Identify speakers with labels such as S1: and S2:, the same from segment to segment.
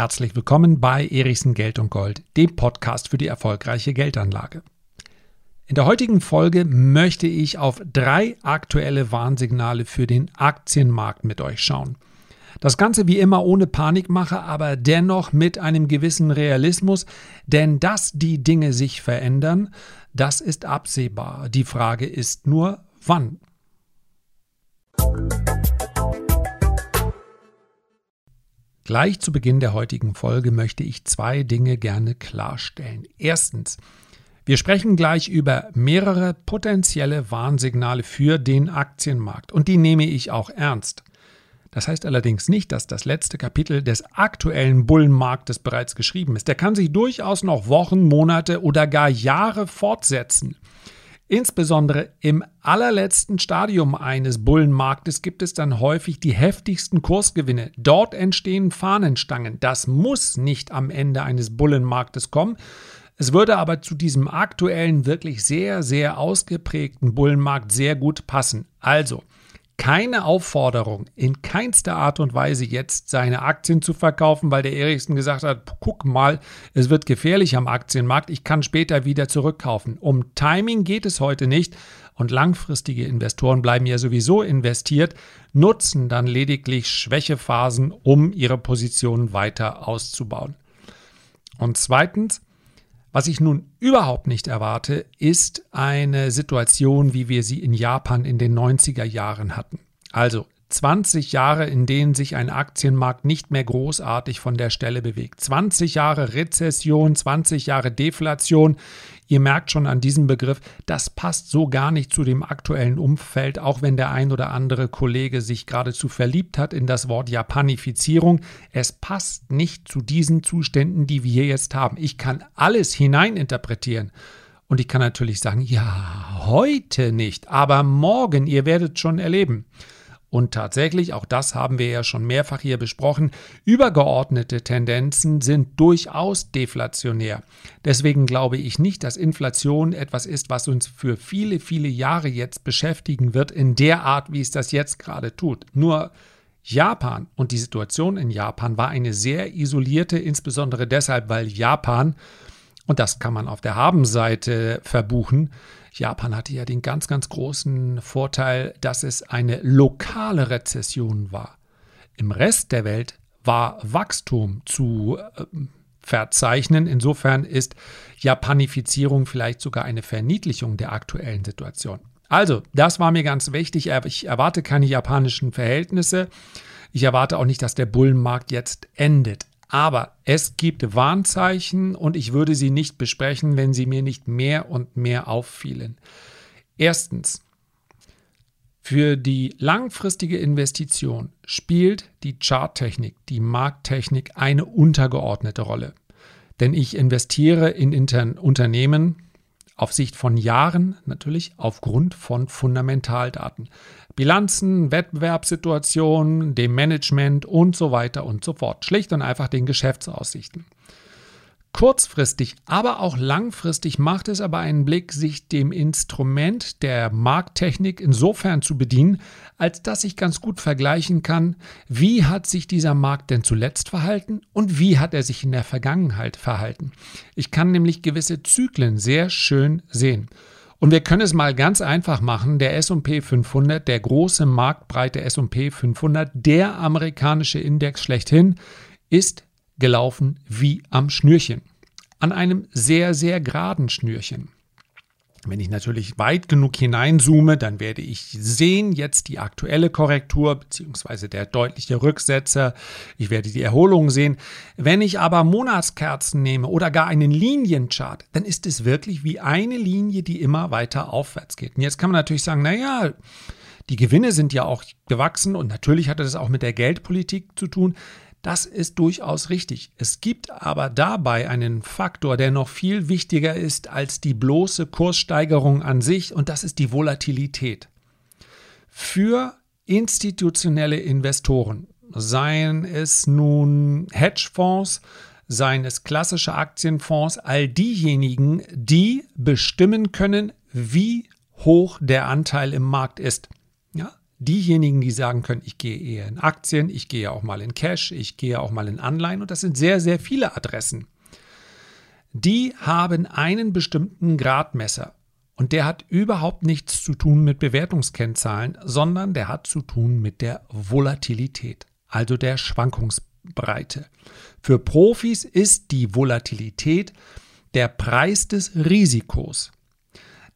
S1: herzlich willkommen bei Erichsen Geld und Gold, dem Podcast für die erfolgreiche Geldanlage. In der heutigen Folge möchte ich auf drei aktuelle Warnsignale für den Aktienmarkt mit euch schauen. Das Ganze wie immer ohne Panikmache, aber dennoch mit einem gewissen Realismus, denn dass die Dinge sich verändern, das ist absehbar. Die Frage ist nur, wann. Gleich zu Beginn der heutigen Folge möchte ich zwei Dinge gerne klarstellen. Erstens, wir sprechen gleich über mehrere potenzielle Warnsignale für den Aktienmarkt und die nehme ich auch ernst. Das heißt allerdings nicht, dass das letzte Kapitel des aktuellen Bullenmarktes bereits geschrieben ist. Der kann sich durchaus noch Wochen, Monate oder gar Jahre fortsetzen. Insbesondere im allerletzten Stadium eines Bullenmarktes gibt es dann häufig die heftigsten Kursgewinne. Dort entstehen Fahnenstangen. Das muss nicht am Ende eines Bullenmarktes kommen. Es würde aber zu diesem aktuellen, wirklich sehr, sehr ausgeprägten Bullenmarkt sehr gut passen. Also, keine Aufforderung, in keinster Art und Weise jetzt seine Aktien zu verkaufen, weil der Erichsen gesagt hat, guck mal, es wird gefährlich am Aktienmarkt, ich kann später wieder zurückkaufen. Um Timing geht es heute nicht und langfristige Investoren bleiben ja sowieso investiert, nutzen dann lediglich Schwächephasen, um ihre Positionen weiter auszubauen. Und zweitens, was ich nun überhaupt nicht erwarte, ist eine Situation, wie wir sie in Japan in den 90er Jahren hatten. Also 20 Jahre, in denen sich ein Aktienmarkt nicht mehr großartig von der Stelle bewegt. 20 Jahre Rezession, 20 Jahre Deflation. Ihr merkt schon an diesem Begriff, das passt so gar nicht zu dem aktuellen Umfeld, auch wenn der ein oder andere Kollege sich geradezu verliebt hat in das Wort Japanifizierung. Es passt nicht zu diesen Zuständen, die wir jetzt haben. Ich kann alles hineininterpretieren. Und ich kann natürlich sagen, ja, heute nicht, aber morgen, ihr werdet schon erleben. Und tatsächlich, auch das haben wir ja schon mehrfach hier besprochen, übergeordnete Tendenzen sind durchaus deflationär. Deswegen glaube ich nicht, dass Inflation etwas ist, was uns für viele, viele Jahre jetzt beschäftigen wird, in der Art, wie es das jetzt gerade tut. Nur Japan und die Situation in Japan war eine sehr isolierte, insbesondere deshalb, weil Japan, und das kann man auf der Habenseite verbuchen, Japan hatte ja den ganz, ganz großen Vorteil, dass es eine lokale Rezession war. Im Rest der Welt war Wachstum zu äh, verzeichnen. Insofern ist Japanifizierung vielleicht sogar eine Verniedlichung der aktuellen Situation. Also, das war mir ganz wichtig. Ich erwarte keine japanischen Verhältnisse. Ich erwarte auch nicht, dass der Bullenmarkt jetzt endet. Aber es gibt Warnzeichen und ich würde sie nicht besprechen, wenn sie mir nicht mehr und mehr auffielen. Erstens, für die langfristige Investition spielt die Charttechnik, die Markttechnik eine untergeordnete Rolle. Denn ich investiere in Unternehmen auf Sicht von Jahren natürlich aufgrund von Fundamentaldaten. Bilanzen, Wettbewerbssituationen, dem Management und so weiter und so fort. Schlicht und einfach den Geschäftsaussichten. Kurzfristig, aber auch langfristig macht es aber einen Blick, sich dem Instrument der Markttechnik insofern zu bedienen, als dass ich ganz gut vergleichen kann, wie hat sich dieser Markt denn zuletzt verhalten und wie hat er sich in der Vergangenheit verhalten. Ich kann nämlich gewisse Zyklen sehr schön sehen. Und wir können es mal ganz einfach machen. Der S&P 500, der große marktbreite S&P 500, der amerikanische Index schlechthin, ist gelaufen wie am Schnürchen. An einem sehr, sehr geraden Schnürchen. Wenn ich natürlich weit genug hineinzoome, dann werde ich sehen jetzt die aktuelle Korrektur beziehungsweise der deutliche Rücksetzer. Ich werde die Erholung sehen. Wenn ich aber Monatskerzen nehme oder gar einen Linienchart, dann ist es wirklich wie eine Linie, die immer weiter aufwärts geht. Und jetzt kann man natürlich sagen, naja, die Gewinne sind ja auch gewachsen und natürlich hat das auch mit der Geldpolitik zu tun. Das ist durchaus richtig. Es gibt aber dabei einen Faktor, der noch viel wichtiger ist als die bloße Kurssteigerung an sich, und das ist die Volatilität. Für institutionelle Investoren, seien es nun Hedgefonds, seien es klassische Aktienfonds, all diejenigen, die bestimmen können, wie hoch der Anteil im Markt ist. Diejenigen, die sagen können, ich gehe eher in Aktien, ich gehe auch mal in Cash, ich gehe auch mal in Anleihen und das sind sehr, sehr viele Adressen. Die haben einen bestimmten Gradmesser und der hat überhaupt nichts zu tun mit Bewertungskennzahlen, sondern der hat zu tun mit der Volatilität, also der Schwankungsbreite. Für Profis ist die Volatilität der Preis des Risikos.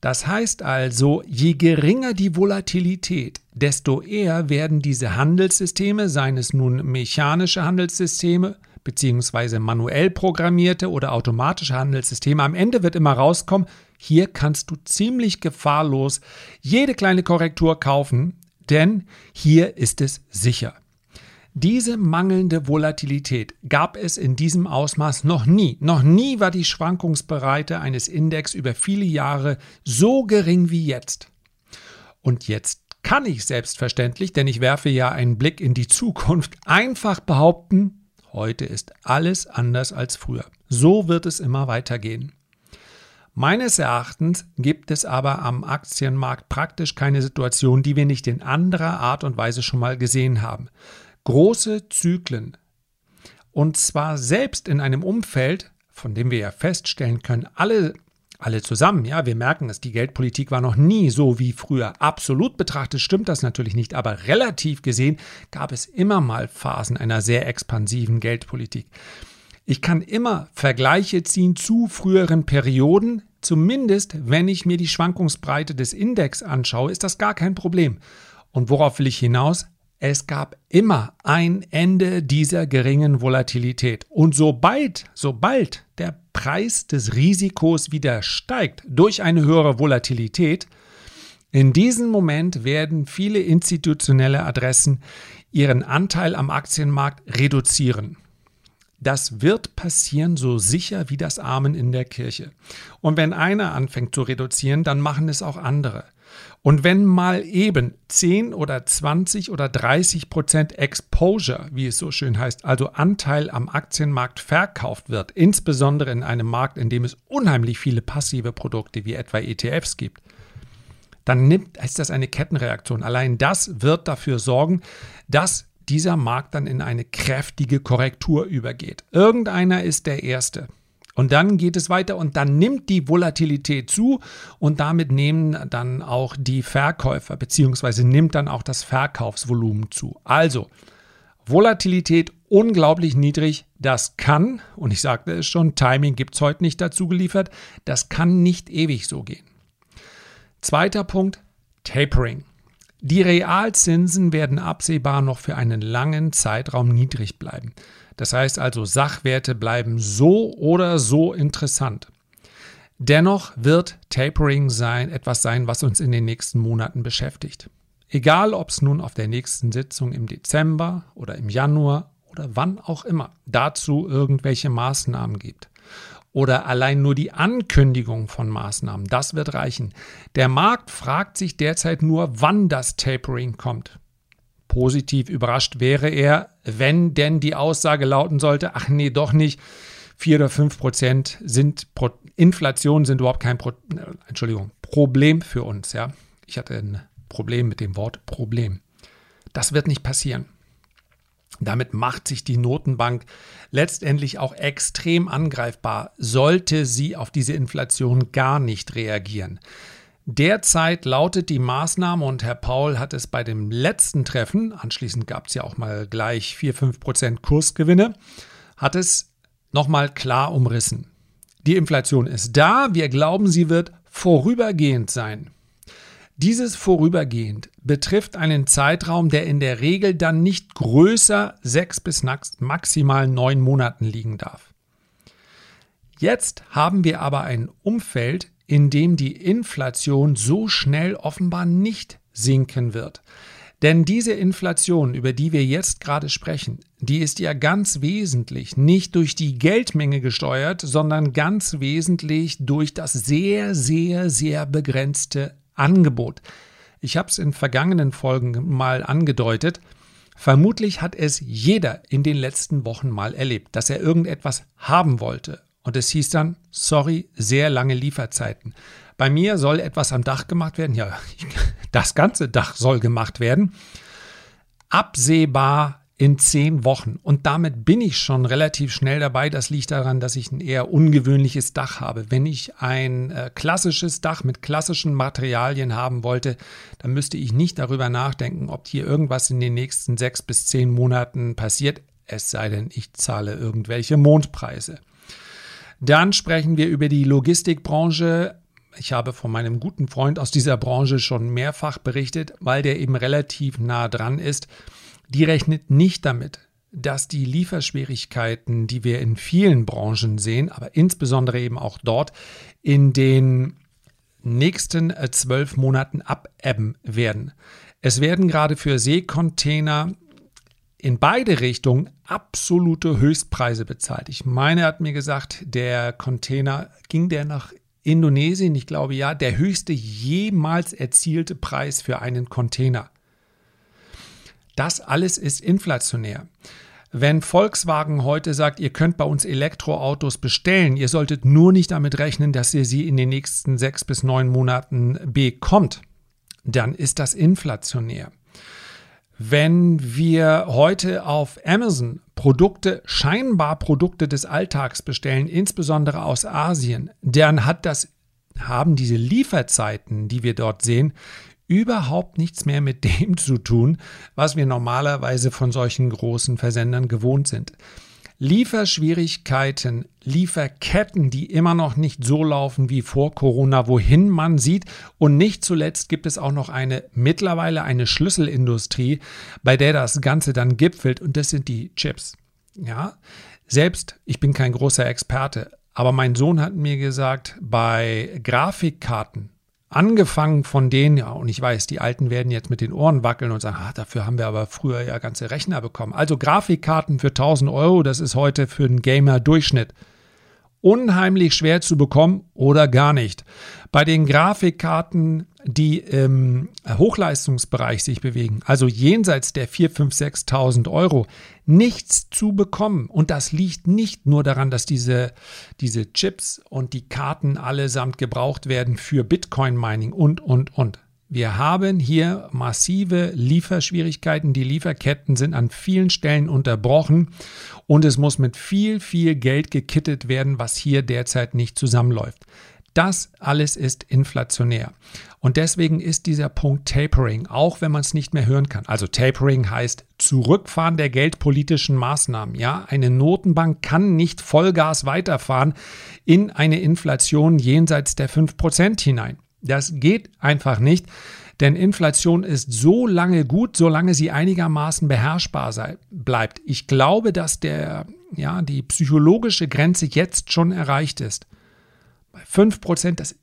S1: Das heißt also, je geringer die Volatilität, desto eher werden diese Handelssysteme, seien es nun mechanische Handelssysteme, beziehungsweise manuell programmierte oder automatische Handelssysteme, am Ende wird immer rauskommen, hier kannst du ziemlich gefahrlos jede kleine Korrektur kaufen, denn hier ist es sicher. Diese mangelnde Volatilität gab es in diesem Ausmaß noch nie. Noch nie war die Schwankungsbreite eines Index über viele Jahre so gering wie jetzt. Und jetzt kann ich selbstverständlich, denn ich werfe ja einen Blick in die Zukunft, einfach behaupten, heute ist alles anders als früher. So wird es immer weitergehen. Meines Erachtens gibt es aber am Aktienmarkt praktisch keine Situation, die wir nicht in anderer Art und Weise schon mal gesehen haben große Zyklen. Und zwar selbst in einem Umfeld, von dem wir ja feststellen können, alle, alle zusammen, ja, wir merken es, die Geldpolitik war noch nie so wie früher. Absolut betrachtet stimmt das natürlich nicht, aber relativ gesehen gab es immer mal Phasen einer sehr expansiven Geldpolitik. Ich kann immer Vergleiche ziehen zu früheren Perioden, zumindest wenn ich mir die Schwankungsbreite des Index anschaue, ist das gar kein Problem. Und worauf will ich hinaus? Es gab immer ein Ende dieser geringen Volatilität. Und sobald, sobald der Preis des Risikos wieder steigt durch eine höhere Volatilität, in diesem Moment werden viele institutionelle Adressen ihren Anteil am Aktienmarkt reduzieren. Das wird passieren, so sicher wie das Amen in der Kirche. Und wenn einer anfängt zu reduzieren, dann machen es auch andere. Und wenn mal eben 10 oder 20 oder 30 Prozent Exposure, wie es so schön heißt, also Anteil am Aktienmarkt verkauft wird, insbesondere in einem Markt, in dem es unheimlich viele passive Produkte wie etwa ETFs gibt, dann nimmt, ist das eine Kettenreaktion. Allein das wird dafür sorgen, dass dieser Markt dann in eine kräftige Korrektur übergeht. Irgendeiner ist der Erste. Und dann geht es weiter und dann nimmt die Volatilität zu und damit nehmen dann auch die Verkäufer beziehungsweise nimmt dann auch das Verkaufsvolumen zu. Also Volatilität unglaublich niedrig, das kann, und ich sagte es schon, Timing gibt es heute nicht dazu geliefert, das kann nicht ewig so gehen. Zweiter Punkt, Tapering. Die Realzinsen werden absehbar noch für einen langen Zeitraum niedrig bleiben. Das heißt also, Sachwerte bleiben so oder so interessant. Dennoch wird Tapering sein, etwas sein, was uns in den nächsten Monaten beschäftigt. Egal, ob es nun auf der nächsten Sitzung im Dezember oder im Januar oder wann auch immer dazu irgendwelche Maßnahmen gibt. Oder allein nur die Ankündigung von Maßnahmen, das wird reichen. Der Markt fragt sich derzeit nur, wann das Tapering kommt. Positiv überrascht wäre er, wenn denn die Aussage lauten sollte, ach nee, doch nicht, 4 oder 5 Prozent sind Pro Inflation sind überhaupt kein Pro Entschuldigung, Problem für uns. Ja? Ich hatte ein Problem mit dem Wort Problem. Das wird nicht passieren. Damit macht sich die Notenbank letztendlich auch extrem angreifbar, sollte sie auf diese Inflation gar nicht reagieren. Derzeit lautet die Maßnahme, und Herr Paul hat es bei dem letzten Treffen, anschließend gab es ja auch mal gleich 4-5 Prozent Kursgewinne, hat es nochmal klar umrissen. Die Inflation ist da, wir glauben, sie wird vorübergehend sein. Dieses vorübergehend betrifft einen Zeitraum, der in der Regel dann nicht größer sechs bis maximal neun Monaten liegen darf. Jetzt haben wir aber ein Umfeld, in dem die Inflation so schnell offenbar nicht sinken wird. Denn diese Inflation, über die wir jetzt gerade sprechen, die ist ja ganz wesentlich nicht durch die Geldmenge gesteuert, sondern ganz wesentlich durch das sehr, sehr, sehr begrenzte Angebot. Ich habe es in vergangenen Folgen mal angedeutet. Vermutlich hat es jeder in den letzten Wochen mal erlebt, dass er irgendetwas haben wollte Und es hieß dann, sorry, sehr lange Lieferzeiten. Bei mir soll etwas am Dach gemacht werden. Ja, das ganze Dach soll gemacht werden. Absehbar in zehn Wochen. Und damit bin ich schon relativ schnell dabei. Das liegt daran, dass ich ein eher ungewöhnliches Dach habe. Wenn ich ein äh, klassisches Dach mit klassischen Materialien haben wollte, dann müsste ich nicht darüber nachdenken, ob hier irgendwas in den nächsten sechs bis zehn Monaten passiert. Es sei denn, ich zahle irgendwelche Mondpreise. Dann sprechen wir über die Logistikbranche. Ich habe von meinem guten Freund aus dieser Branche schon mehrfach berichtet, weil der eben relativ nah dran ist die rechnet nicht damit, dass die Lieferschwierigkeiten, die wir in vielen Branchen sehen, aber insbesondere eben auch dort, in den nächsten äh, zwölf Monaten abebben werden. Es werden gerade für Seekontainer in beide Richtungen absolute Höchstpreise bezahlt. Ich meine, er hat mir gesagt, der Container ging der nach Indonesien, ich glaube ja, der höchste jemals erzielte Preis für einen Container. Das alles ist inflationär. Wenn Volkswagen heute sagt, ihr könnt bei uns Elektroautos bestellen, ihr solltet nur nicht damit rechnen, dass ihr sie in den nächsten sechs bis neun Monaten bekommt, dann ist das inflationär. Wenn wir heute auf Amazon Produkte, scheinbar Produkte des Alltags bestellen, insbesondere aus Asien, dann hat das, haben diese Lieferzeiten, die wir dort sehen, überhaupt nichts mehr mit dem zu tun, was wir normalerweise von solchen großen Versendern gewohnt sind. Lieferschwierigkeiten, Lieferketten, die immer noch nicht so laufen wie vor Corona, wohin man sieht. Und nicht zuletzt gibt es auch noch eine mittlerweile eine Schlüsselindustrie, bei der das Ganze dann gipfelt und das sind die Chips. Ja, selbst ich bin kein großer Experte, aber mein Sohn hat mir gesagt, bei Grafikkarten Angefangen von denen, ja, und ich weiß, die Alten werden jetzt mit den Ohren wackeln und sagen, ah, dafür haben wir aber früher ja ganze Rechner bekommen. Also Grafikkarten für 1000 Euro, das ist heute für einen Gamer Durchschnitt unheimlich schwer zu bekommen oder gar nicht. Bei den Grafikkarten, die im Hochleistungsbereich sich bewegen, also jenseits der 4, 5, 6.000 Euro, nichts zu bekommen. Und das liegt nicht nur daran, dass diese, diese Chips und die Karten allesamt gebraucht werden für Bitcoin-Mining und, und, und. Wir haben hier massive Lieferschwierigkeiten. Die Lieferketten sind an vielen Stellen unterbrochen und es muss mit viel, viel Geld gekittet werden, was hier derzeit nicht zusammenläuft. Das alles ist inflationär. Und deswegen ist dieser Punkt Tapering, auch wenn man es nicht mehr hören kann. Also Tapering heißt Zurückfahren der geldpolitischen Maßnahmen. Ja, eine Notenbank kann nicht Vollgas weiterfahren in eine Inflation jenseits der 5% hinein. Das geht einfach nicht, denn Inflation ist so lange gut, solange sie einigermaßen beherrschbar sei, bleibt. Ich glaube, dass der, ja, die psychologische Grenze jetzt schon erreicht ist. Bei 5%, das,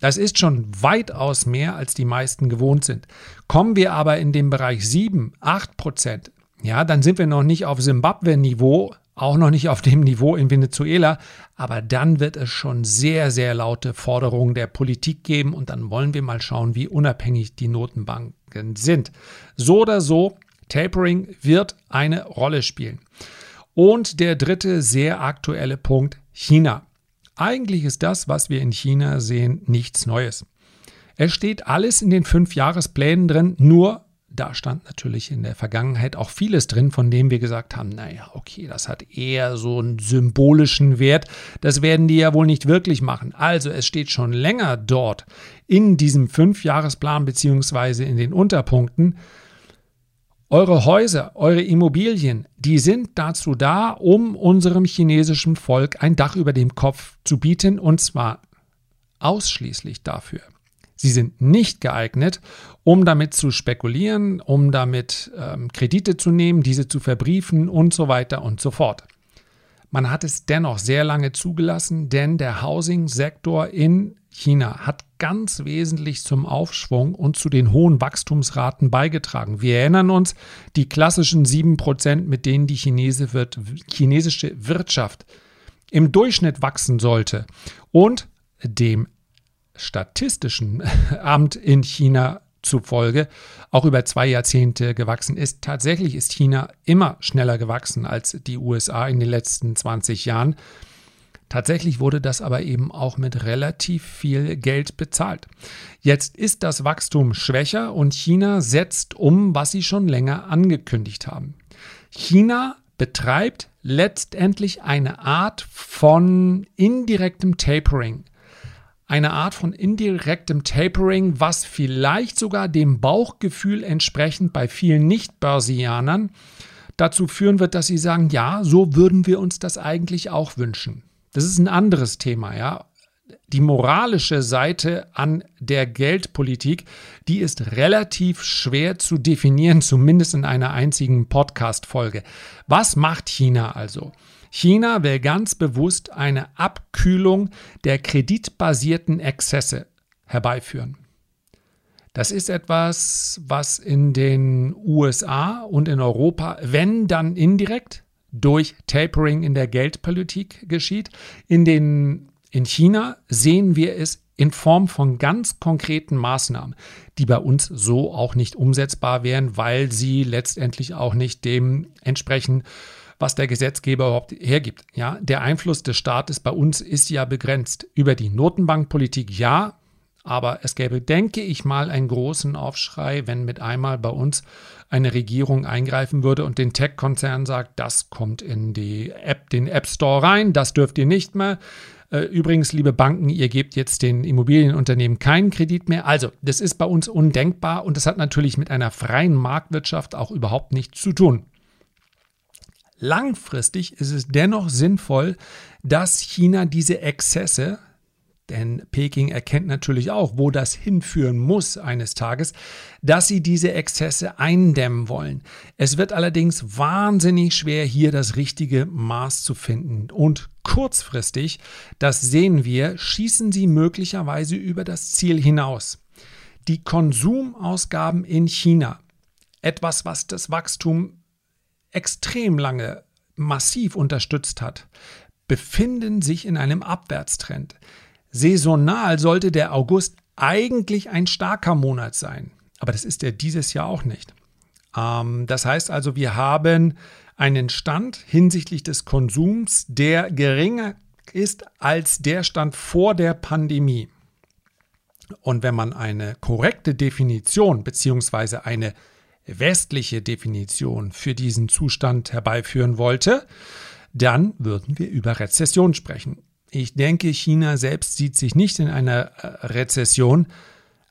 S1: das ist schon weitaus mehr, als die meisten gewohnt sind. Kommen wir aber in den Bereich 7, 8%, ja, dann sind wir noch nicht auf Simbabwe-Niveau, auch noch nicht auf dem Niveau in Venezuela, aber dann wird es schon sehr, sehr laute Forderungen der Politik geben und dann wollen wir mal schauen, wie unabhängig die Notenbanken sind. So oder so, Tapering wird eine Rolle spielen. Und der dritte sehr aktuelle Punkt, China. Eigentlich ist das, was wir in China sehen, nichts Neues. Es steht alles in den fünf Jahresplänen drin, nur da stand natürlich in der Vergangenheit auch vieles drin, von dem wir gesagt haben, naja, okay, das hat eher so einen symbolischen Wert. Das werden die ja wohl nicht wirklich machen. Also es steht schon länger dort in diesem Fünfjahresplan beziehungsweise in den Unterpunkten, eure Häuser, eure Immobilien, die sind dazu da, um unserem chinesischen Volk ein Dach über dem Kopf zu bieten und zwar ausschließlich dafür. Sie sind nicht geeignet, um damit zu spekulieren, um damit ähm, Kredite zu nehmen, diese zu verbriefen und so weiter und so fort. Man hat es dennoch sehr lange zugelassen, denn der Housing-Sektor in China hat ganz wesentlich zum Aufschwung und zu den hohen Wachstumsraten beigetragen. Wir erinnern uns, die klassischen 7%, mit denen die chinesische Wirtschaft im Durchschnitt wachsen sollte und dem Statistischen Amt in China zufolge auch über zwei Jahrzehnte gewachsen ist. Tatsächlich ist China immer schneller gewachsen als die USA in den letzten 20 Jahren. Tatsächlich wurde das aber eben auch mit relativ viel Geld bezahlt. Jetzt ist das Wachstum schwächer und China setzt um, was sie schon länger angekündigt haben. China betreibt letztendlich eine Art von indirektem Tapering. Eine Art von indirektem Tapering, was vielleicht sogar dem Bauchgefühl entsprechend bei vielen Nicht-Börsianern dazu führen wird, dass sie sagen, ja, so würden wir uns das eigentlich auch wünschen. Das ist ein anderes Thema, ja die moralische Seite an der Geldpolitik, die ist relativ schwer zu definieren, zumindest in einer einzigen Podcast-Folge. Was macht China also? China will ganz bewusst eine Abkühlung der kreditbasierten Exzesse herbeiführen. Das ist etwas, was in den USA und in Europa, wenn dann indirekt, durch Tapering in der Geldpolitik geschieht. In den in China sehen wir es in Form von ganz konkreten Maßnahmen, die bei uns so auch nicht umsetzbar wären, weil sie letztendlich auch nicht dem entsprechen, was der Gesetzgeber überhaupt hergibt. Ja, der Einfluss des Staates bei uns ist ja begrenzt. Über die Notenbankpolitik ja, aber es gäbe, denke ich mal, einen großen Aufschrei, wenn mit einmal bei uns eine Regierung eingreifen würde und den Tech-Konzern sagt, das kommt in die App, den App Store rein, das dürft ihr nicht mehr. Äh, übrigens, liebe Banken, ihr gebt jetzt den Immobilienunternehmen keinen Kredit mehr. Also, das ist bei uns undenkbar und das hat natürlich mit einer freien Marktwirtschaft auch überhaupt nichts zu tun. Langfristig ist es dennoch sinnvoll, dass China diese Exzesse, denn Peking erkennt natürlich auch, wo das hinführen muss eines Tages, dass sie diese Exzesse eindämmen wollen. Es wird allerdings wahnsinnig schwer, hier das richtige Maß zu finden. Und kurzfristig, das sehen wir, schießen sie möglicherweise über das Ziel hinaus. Die Konsumausgaben in China, etwas, was das Wachstum extrem lange massiv unterstützt hat, befinden sich in einem Abwärtstrend. Saisonal sollte der August eigentlich ein starker Monat sein, aber das ist er dieses Jahr auch nicht. Ähm, das heißt also, wir haben einen Stand hinsichtlich des Konsums, der geringer ist als der Stand vor der Pandemie. Und wenn man eine korrekte Definition bzw. eine westliche Definition für diesen Zustand herbeiführen wollte, dann würden wir über Rezession sprechen. Ich denke, China selbst sieht sich nicht in einer äh, Rezession,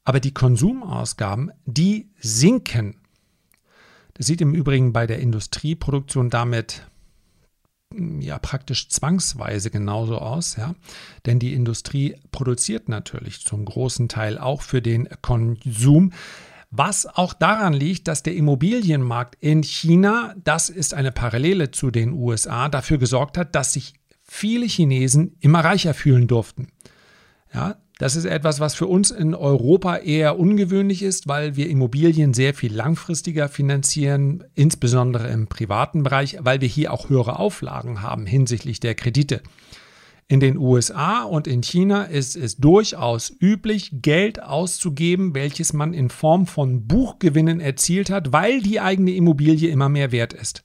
S1: aber die Konsumausgaben, die sinken. Das sieht im Übrigen bei der Industrieproduktion damit hm, ja praktisch zwangsweise genauso aus, ja, denn die Industrie produziert natürlich zum großen Teil auch für den Konsum. Was auch daran liegt, dass der Immobilienmarkt in China, das ist eine Parallele zu den USA, dafür gesorgt hat, dass sich viele Chinesen immer reicher fühlen durften. Ja, das ist etwas, was für uns in Europa eher ungewöhnlich ist, weil wir Immobilien sehr viel langfristiger finanzieren, insbesondere im privaten Bereich, weil wir hier auch höhere Auflagen haben hinsichtlich der Kredite. In den USA und in China ist es durchaus üblich, Geld auszugeben, welches man in Form von Buchgewinnen erzielt hat, weil die eigene Immobilie immer mehr wert ist.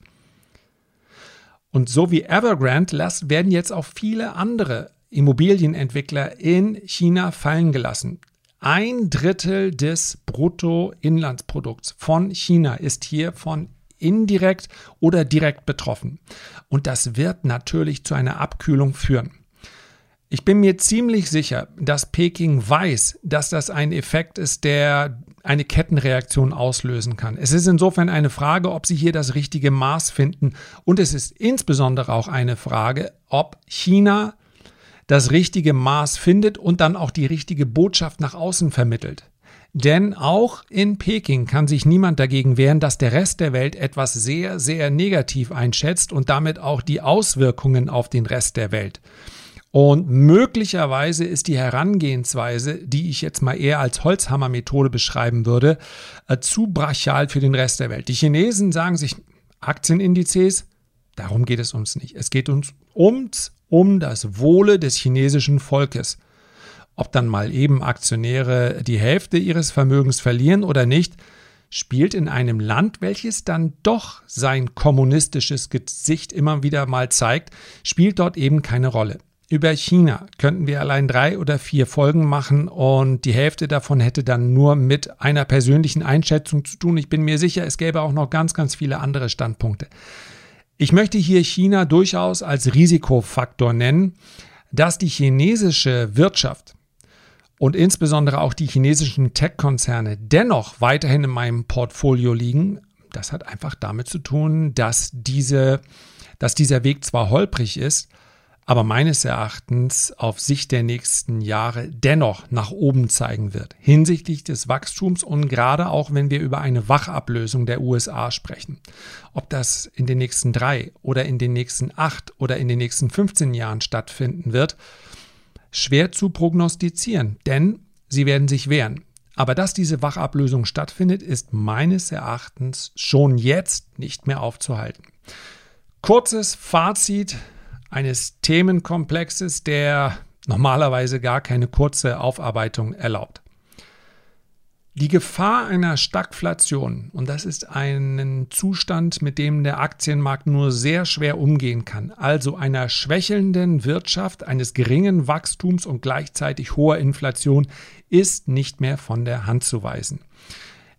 S1: Und so wie Evergrande werden jetzt auch viele andere Immobilienentwickler in China fallen gelassen. Ein Drittel des Bruttoinlandsprodukts von China ist hier von indirekt oder direkt betroffen. Und das wird natürlich zu einer Abkühlung führen. Ich bin mir ziemlich sicher, dass Peking weiß, dass das ein Effekt ist, der eine Kettenreaktion auslösen kann. Es ist insofern eine Frage, ob sie hier das richtige Maß finden. Und es ist insbesondere auch eine Frage, ob China das richtige Maß findet und dann auch die richtige Botschaft nach außen vermittelt. Denn auch in Peking kann sich niemand dagegen wehren, dass der Rest der Welt etwas sehr, sehr negativ einschätzt und damit auch die Auswirkungen auf den Rest der Welt. Und möglicherweise ist die Herangehensweise, die ich jetzt mal eher als Holzhammer-Methode beschreiben würde, äh, zu brachial für den Rest der Welt. Die Chinesen sagen sich, Aktienindizes, darum geht es uns nicht. Es geht uns ums, um das Wohle des chinesischen Volkes. Ob dann mal eben Aktionäre die Hälfte ihres Vermögens verlieren oder nicht, spielt in einem Land, welches dann doch sein kommunistisches Gesicht immer wieder mal zeigt, spielt dort eben keine Rolle. Über China könnten wir allein drei oder vier Folgen machen und die Hälfte davon hätte dann nur mit einer persönlichen Einschätzung zu tun. Ich bin mir sicher, es gäbe auch noch ganz, ganz viele andere Standpunkte. Ich möchte hier China durchaus als Risikofaktor nennen, dass die chinesische Wirtschaft und insbesondere auch die chinesischen Tech-Konzerne dennoch weiterhin in meinem Portfolio liegen. Das hat einfach damit zu tun, dass, diese, dass dieser Weg zwar holprig ist, aber meines Erachtens auf Sicht der nächsten Jahre dennoch nach oben zeigen wird, hinsichtlich des Wachstums und gerade auch wenn wir über eine Wachablösung der USA sprechen. Ob das in den nächsten drei oder in den nächsten acht oder in den nächsten 15 Jahren stattfinden wird, schwer zu prognostizieren, denn sie werden sich wehren. Aber dass diese Wachablösung stattfindet, ist meines Erachtens schon jetzt nicht mehr aufzuhalten. Kurzes Fazit eines Themenkomplexes, der normalerweise gar keine kurze Aufarbeitung erlaubt. Die Gefahr einer Stagflation, und das ist ein Zustand, mit dem der Aktienmarkt nur sehr schwer umgehen kann, also einer schwächelnden Wirtschaft, eines geringen Wachstums und gleichzeitig hoher Inflation, ist nicht mehr von der Hand zu weisen.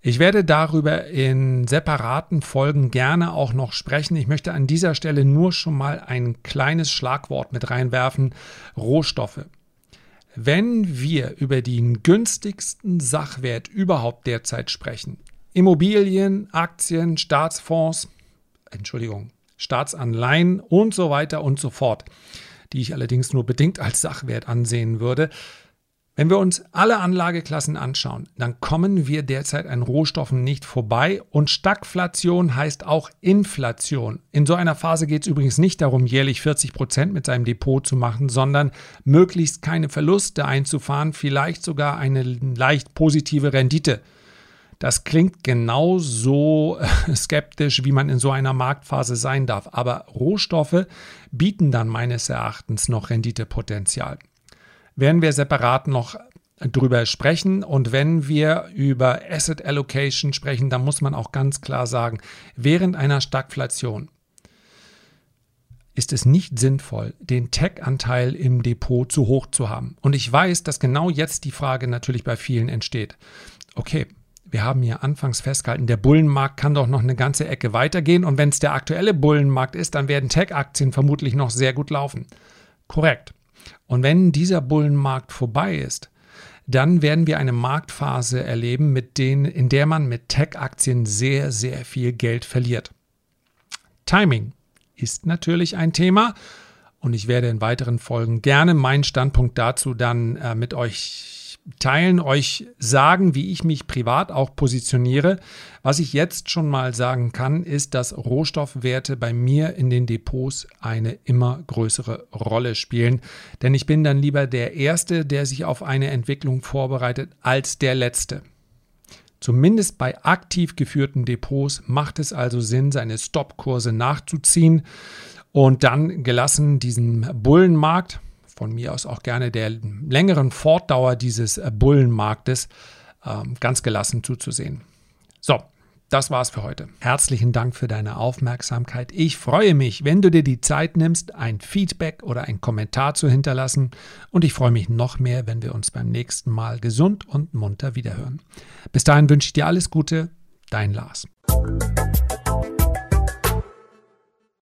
S1: Ich werde darüber in separaten Folgen gerne auch noch sprechen. Ich möchte an dieser Stelle nur schon mal ein kleines Schlagwort mit reinwerfen. Rohstoffe. Wenn wir über den günstigsten Sachwert überhaupt derzeit sprechen, Immobilien, Aktien, Staatsfonds, Entschuldigung, Staatsanleihen und so weiter und so fort, die ich allerdings nur bedingt als Sachwert ansehen würde, wenn wir uns alle Anlageklassen anschauen, dann kommen wir derzeit an Rohstoffen nicht vorbei und Stagflation heißt auch Inflation. In so einer Phase geht es übrigens nicht darum, jährlich 40 Prozent mit seinem Depot zu machen, sondern möglichst keine Verluste einzufahren, vielleicht sogar eine leicht positive Rendite. Das klingt genauso äh, skeptisch, wie man in so einer Marktphase sein darf. Aber Rohstoffe bieten dann meines Erachtens noch Renditepotenzial werden wir separat noch drüber sprechen. Und wenn wir über Asset Allocation sprechen, dann muss man auch ganz klar sagen, während einer Stagflation ist es nicht sinnvoll, den Tech-Anteil im Depot zu hoch zu haben. Und ich weiß, dass genau jetzt die Frage natürlich bei vielen entsteht. Okay, wir haben hier anfangs festgehalten, der Bullenmarkt kann doch noch eine ganze Ecke weitergehen. Und wenn es der aktuelle Bullenmarkt ist, dann werden Tech-Aktien vermutlich noch sehr gut laufen. Korrekt. Und wenn dieser Bullenmarkt vorbei ist, dann werden wir eine Marktphase erleben, mit denen, in der man mit Tech-Aktien sehr, sehr viel Geld verliert. Timing ist natürlich ein Thema und ich werde in weiteren Folgen gerne meinen Standpunkt dazu dann äh, mit euch teilen, euch sagen, wie ich mich privat auch positioniere. Was ich jetzt schon mal sagen kann, ist, dass Rohstoffwerte bei mir in den Depots eine immer größere Rolle spielen. Denn ich bin dann lieber der Erste, der sich auf eine Entwicklung vorbereitet, als der Letzte. Zumindest bei aktiv geführten Depots macht es also Sinn, seine Stopkurse nachzuziehen und dann gelassen diesen Bullenmarkt, von mir aus auch gerne der längeren Fortdauer dieses äh, Bullenmarktes ähm, ganz gelassen zuzusehen. So, das war's für heute. Herzlichen Dank für deine Aufmerksamkeit. Ich freue mich, wenn du dir die Zeit nimmst, ein Feedback oder ein Kommentar zu hinterlassen. Und ich freue mich noch mehr, wenn wir uns beim nächsten Mal gesund und munter wiederhören. Bis dahin wünsche ich dir alles Gute. Dein Lars.